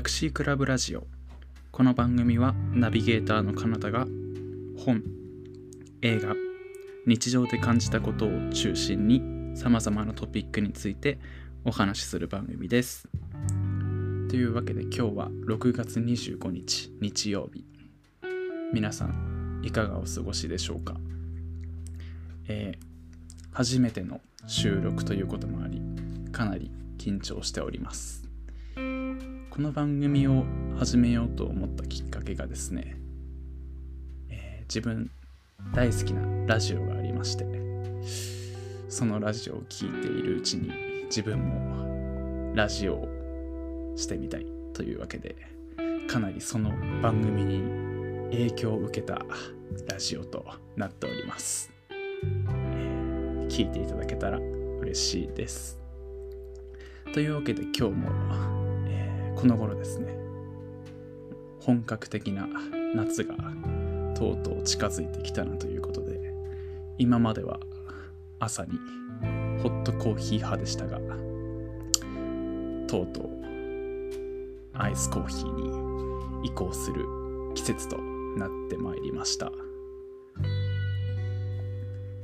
タクシークラブラジオ。この番組はナビゲーターのカナダが本映画日常で感じたことを中心にさまざまなトピックについてお話しする番組です。というわけで今日は6月25日日曜日。皆さんいかがお過ごしでしょうか、えー初めての収録ということもありかなり緊張しております。この番組を始めようと思ったきっかけがですね、えー自分大好きなラジオがありましてそのラジオを聴いているうちに自分もラジオをしてみたいというわけでかなりその番組に影響を受けたラジオとなっておりますえ聞いていただけたら嬉しいです。というわけで今日も、この頃ですね本格的な夏がとうとう近づいてきたなということで今までは朝にホットコーヒー派でしたがとうとうアイスコーヒーに移行する季節となってまいりました。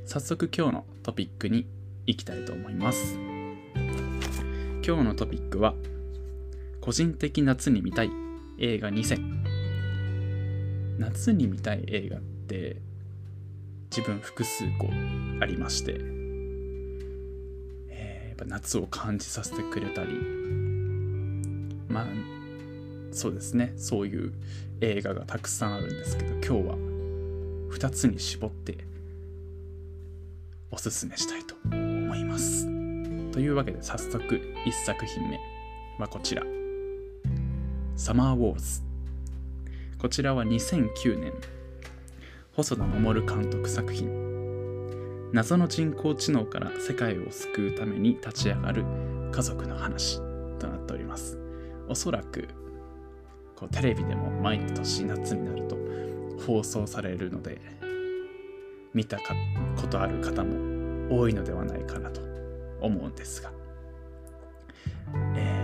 早速今日のトピックに行きたいと思います今日のトピックは個人的夏に見たい映画2選夏に見たい映画って自分複数個ありまして、えーやっぱ夏を感じさせてくれたりまあそうですねそういう映画がたくさんあるんですけど今日は2つに絞っておすすめしたいと思います。というわけで早速1作品目はこちら。サマーウォーズ。こちらは2009年、細田守監督作品。謎の人工知能から世界を救うために立ち上がる家族の話となっております。おそらくこうテレビでも毎年夏になると放送されるので見たことある方も多いのではないかなと思うんですが、えー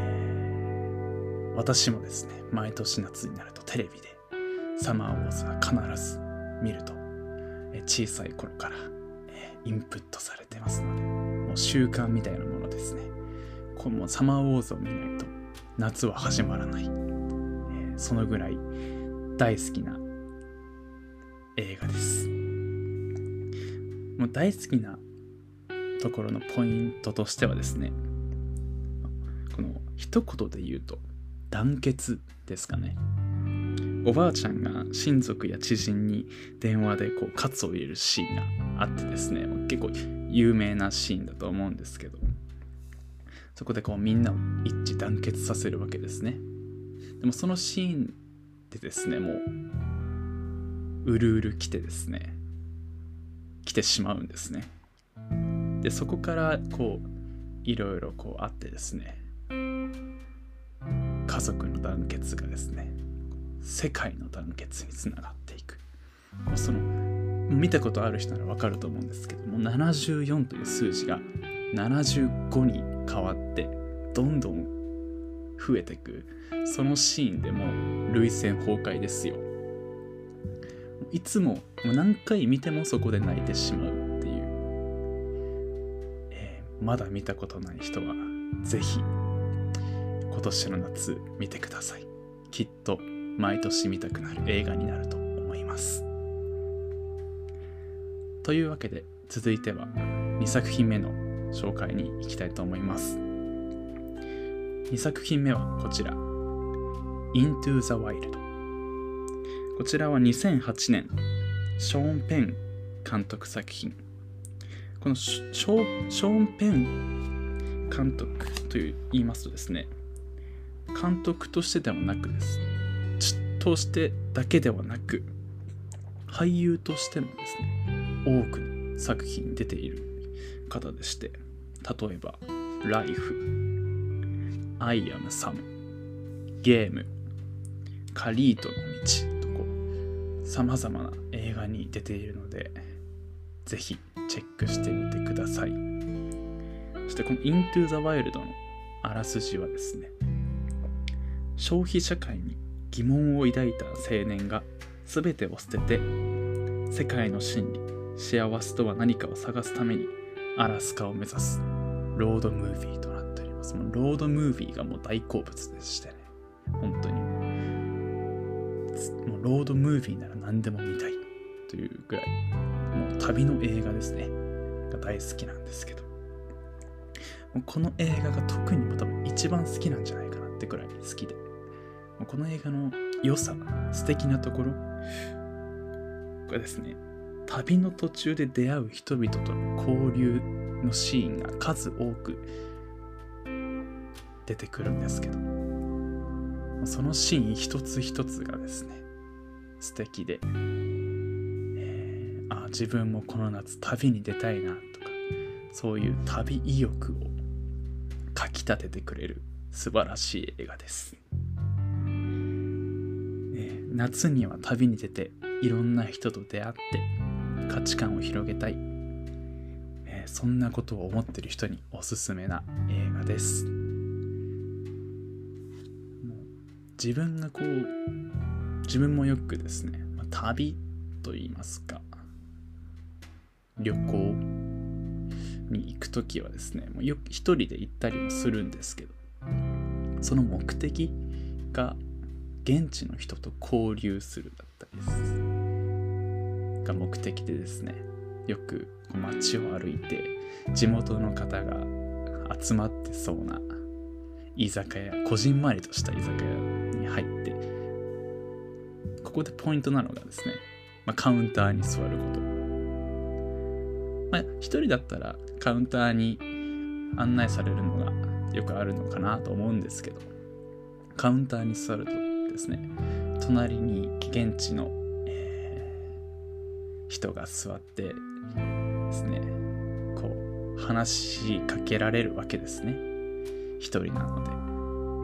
私もですね毎年夏になるとテレビでサマーウォーズは必ず見ると、え小さい頃から、えインプットされてますのでもう習慣みたいなものですね。このサマーウォーズを見ないと夏は始まらない、えそのぐらい大好きな映画です。もう大好きなところのポイントとしてはですねこの一言で言うと団結ですかね。おばあちゃんが親族や知人に電話でこうカツを入れるシーンがあってですね。結構有名なシーンだと思うんですけど。そこでこうみんなを一致団結させるわけですね。でもそのシーンでですねもううるうる来てですね。来てしまうんですね。でそこからこういろいろこうあってですね。族の団結がですね世界の団結につながっていく。その見たことある人ならわかると思うんですけども74という数字が75に変わってどんどん増えていく。そのシーンでもう涙腺崩壊ですよ。いつも何回見てもそこで泣いてしまうっていう、えーまだ見たことない人はぜひ今年の夏見てください。きっと毎年見たくなる映画になると思います。というわけで続いては2作品目の紹介に行きたいと思います。2作品目はこちら。Into the Wild こちらは2008年ショーン・ペン監督作品。このショショーン・ペン監督という言いますとですね監督としてではなくです。としてだけではなく俳優としてもですね多くの作品に出ている方でして例えば「ライフ」「アイアム・サム」「ゲーム」「カリートの道」とこうさまざまな映画に出ているのでぜひチェックしてみてください。そしてこの「Into the Wild」のあらすじはですね消費社会に疑問を抱いた青年が全てを捨てて世界の真理幸せとは何かを探すためにアラスカを目指す。ロードムービーとなっております。もうロードムービーがもう大好物でしてね。本当にもうロードムービーなら何でも見たいというぐらいもう旅の映画ですね。が大好きなんですけど。この映画が特にも多分一番好きなんじゃないかなってくらい好きで。この映画の良さ素敵なところ。がですね。旅の途中で出会う人々との交流のシーンが数多く出てくるんですけど。そのシーン一つ一つがですね素敵で、えー、あ自分もこの夏旅に出たいなとかそういう旅意欲をかきたててくれる素晴らしい映画です、夏には旅に出ていろんな人と出会って価値観を広げたい、えー、そんなことを思ってる人におすすめな映画です。自分がこう自分もよくですね、旅と言いますか旅行に行く時はですねもうよく一人で行ったりもするんですけどその目的が現地の人と交流するだったりです。が目的でですねよく街を歩いて地元の方が集まってそうな居酒屋こじんまりとした居酒屋に入ってここでポイントなのがですね、まあ、カウンターに座ること。まあ人だったらカウンターに案内されるのがよくあるのかなと思うんですけどカウンターに座るとですね。隣に現地のえ人が座ってですねこう話しかけられるわけですね。一人なので。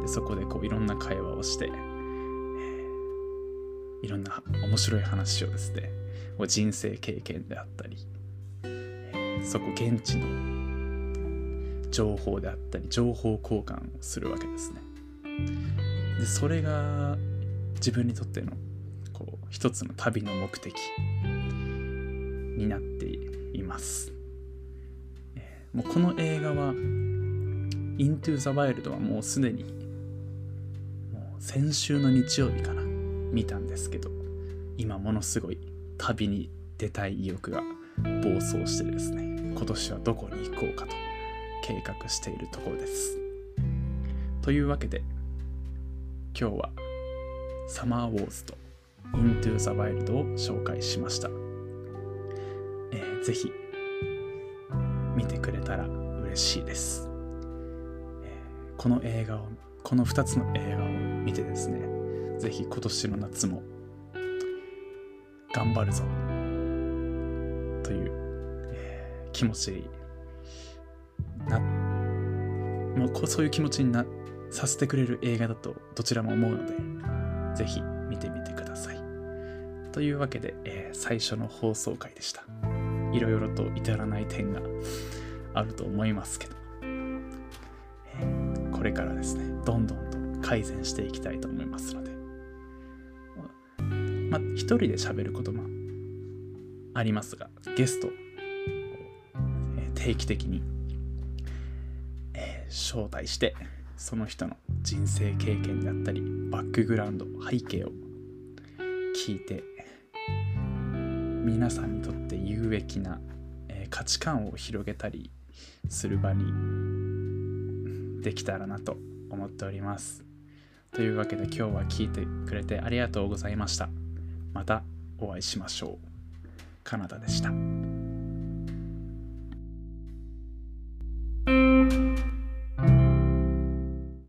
でそこでこういろんな会話をして、えー、いろんな面白い話をですね人生経験であったり、えー、そこ現地の情報であったり情報交換をするわけですね。でそれが自分にとってのこう一つの旅の目的になっています。もうこの映画は Into the Wild はもうすでにもう先週の日曜日から見たんですけど今ものすごい旅に出たい意欲が暴走してですね今年はどこに行こうかと計画しているところです。というわけで今日はサマーウォーズと Into the Wild を紹介しました。えー、ぜひ見てくれたら嬉しいです、えー、この映画をこの2つの映画を見てですねぜひ今年の夏も頑張るぞという、えー、気持ちなもうそういう気持ちになさせてくれる映画だとどちらも思うのでぜひ見てみてください。というわけで、えー、最初の放送回でした。いろいろと至らない点があると思いますけど、えー、これからですねどんどんと改善していきたいと思いますので。まあ一人で喋ることもありますがゲストを、えー、定期的に、えー、招待してその人の人生経験であったりバックグラウンド背景を聞いて皆さんにとって有益な、え、価値観を広げたりする場にできたらなと思っております。というわけで今日は聞いてくれてありがとうございました。またお会いしましょう。カナダでした。